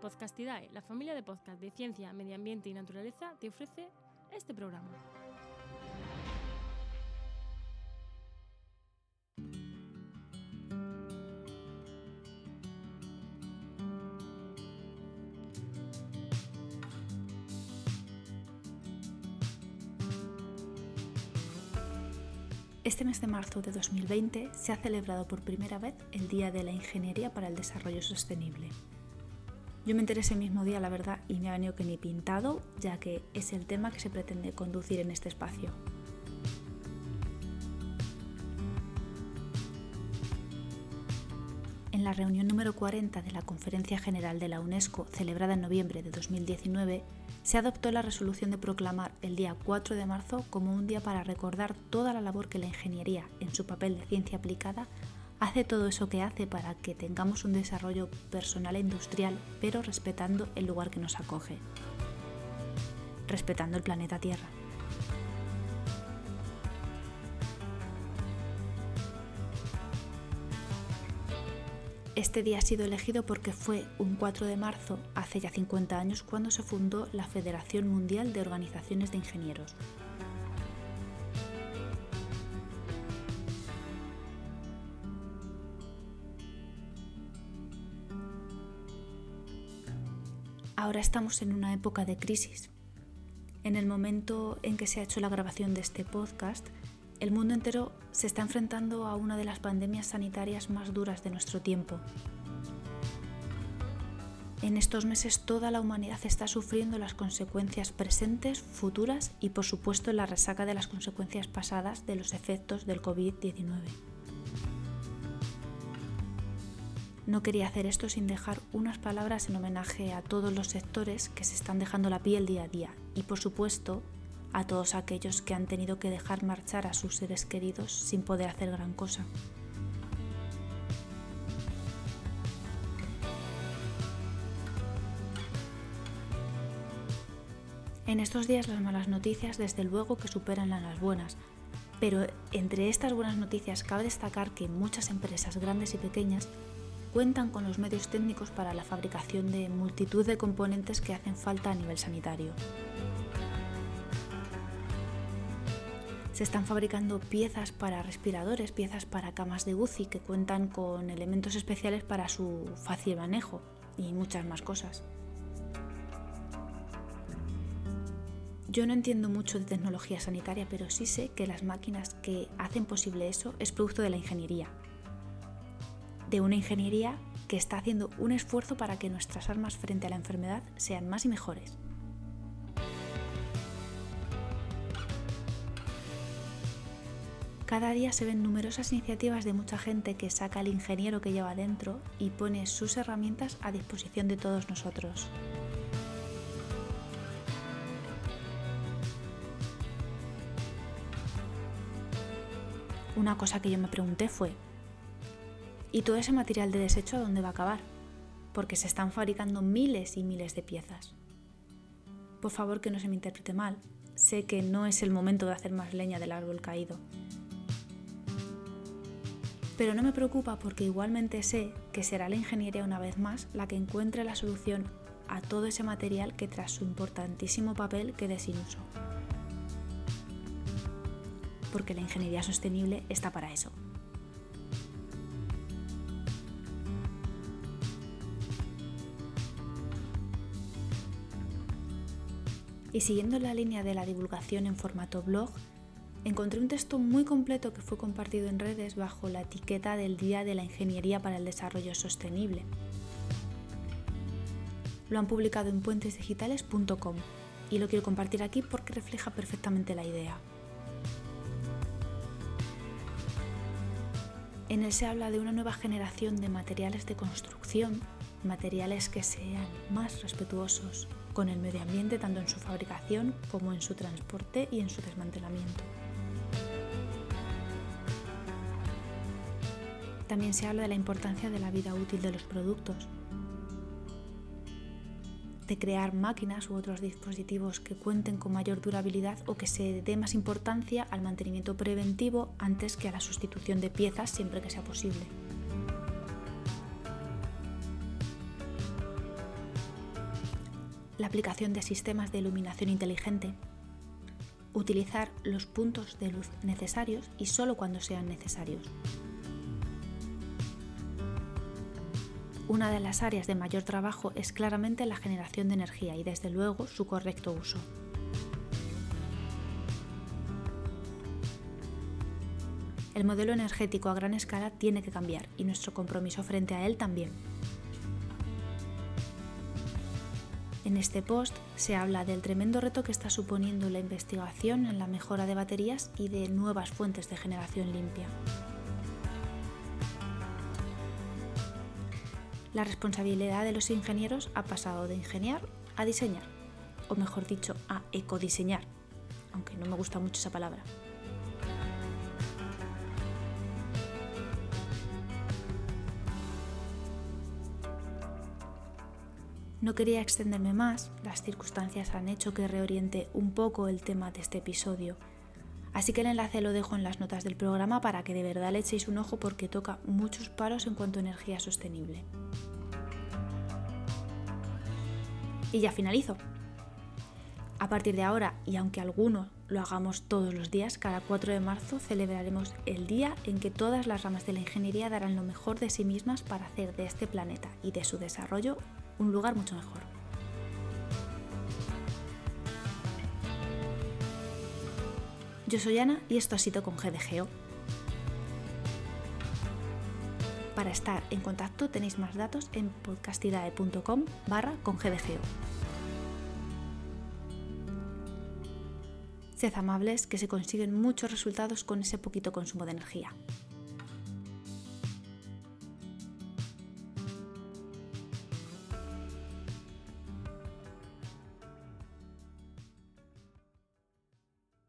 Podcastidae, la familia de podcast de ciencia, medio ambiente y naturaleza, te ofrece este programa. Este mes de marzo de 2020 se ha celebrado por primera vez el Día de la Ingeniería para el Desarrollo Sostenible. Yo me enteré ese mismo día, la verdad, y me ha venido que ni pintado, ya que es el tema que se pretende conducir en este espacio. En la reunión número 40 de la Conferencia General de la UNESCO, celebrada en noviembre de 2019, se adoptó la resolución de proclamar el día 4 de marzo como un día para recordar toda la labor que la ingeniería, en su papel de ciencia aplicada, hace todo eso que hace para que tengamos un desarrollo personal e industrial, pero respetando el lugar que nos acoge, respetando el planeta Tierra. Este día ha sido elegido porque fue un 4 de marzo, hace ya 50 años, cuando se fundó la Federación Mundial de Organizaciones de Ingenieros, Ahora estamos en una época de crisis. En el momento en que se ha hecho la grabación de este podcast, el mundo entero se está enfrentando a una de las pandemias sanitarias más duras de nuestro tiempo. En estos meses toda la humanidad está sufriendo las consecuencias presentes, futuras y por supuesto la resaca de las consecuencias pasadas de los efectos del COVID-19. No quería hacer esto sin dejar unas palabras en homenaje a todos los sectores que se están dejando la piel día a día y por supuesto a todos aquellos que han tenido que dejar marchar a sus seres queridos sin poder hacer gran cosa. En estos días las malas noticias desde luego que superan las buenas, pero entre estas buenas noticias cabe destacar que muchas empresas grandes y pequeñas cuentan con los medios técnicos para la fabricación de multitud de componentes que hacen falta a nivel sanitario. Se están fabricando piezas para respiradores, piezas para camas de UCI que cuentan con elementos especiales para su fácil manejo y muchas más cosas. Yo no entiendo mucho de tecnología sanitaria, pero sí sé que las máquinas que hacen posible eso es producto de la ingeniería, de una ingeniería que está haciendo un esfuerzo para que nuestras armas frente a la enfermedad sean más y mejores. Cada día se ven numerosas iniciativas de mucha gente que saca al ingeniero que lleva dentro y pone sus herramientas a disposición de todos nosotros. Una cosa que yo me pregunté fue, ¿Y todo ese material de desecho a dónde va a acabar? Porque se están fabricando miles y miles de piezas. Por favor que no se me interprete mal, sé que no es el momento de hacer más leña del árbol caído. Pero no me preocupa porque igualmente sé que será la ingeniería una vez más la que encuentre la solución a todo ese material que tras su importantísimo papel quede sin uso. Porque la ingeniería sostenible está para eso, y siguiendo la línea de la divulgación en formato blog, encontré un texto muy completo que fue compartido en redes bajo la etiqueta del Día de la Ingeniería para el Desarrollo Sostenible. Lo han publicado en puentesdigitales.com y lo quiero compartir aquí porque refleja perfectamente la idea. En él se habla de una nueva generación de materiales de construcción, materiales que sean más respetuosos con el medio ambiente tanto en su fabricación como en su transporte y en su desmantelamiento. También se habla de la importancia de la vida útil de los productos, de crear máquinas u otros dispositivos que cuenten con mayor durabilidad o que se dé más importancia al mantenimiento preventivo antes que a la sustitución de piezas siempre que sea posible. La aplicación de sistemas de iluminación inteligente, utilizar los puntos de luz necesarios y solo cuando sean necesarios. Una de las áreas de mayor trabajo es claramente la generación de energía y desde luego su correcto uso. El modelo energético a gran escala tiene que cambiar y nuestro compromiso frente a él también. En este post se habla del tremendo reto que está suponiendo la investigación en la mejora de baterías y de nuevas fuentes de generación limpia. La responsabilidad de los ingenieros ha pasado de ingeniar a diseñar, o mejor dicho, a ecodiseñar, aunque no me gusta mucho esa palabra. No quería extenderme más, las circunstancias han hecho que reoriente un poco el tema de este episodio, así que el enlace lo dejo en las notas del programa para que de verdad le echéis un ojo porque toca muchos palos en cuanto a energía sostenible. Y ya finalizo. A partir de ahora, y aunque algunos lo hagamos todos los días, cada 4 de marzo celebraremos el día en que todas las ramas de la ingeniería darán lo mejor de sí mismas para hacer de este planeta y de su desarrollo un lugar mucho mejor. Yo soy Ana y esto ha sido con GDGO. Para estar en contacto tenéis más datos en podcastidae.com barra con GDGO. Sed amables que se consiguen muchos resultados con ese poquito consumo de energía.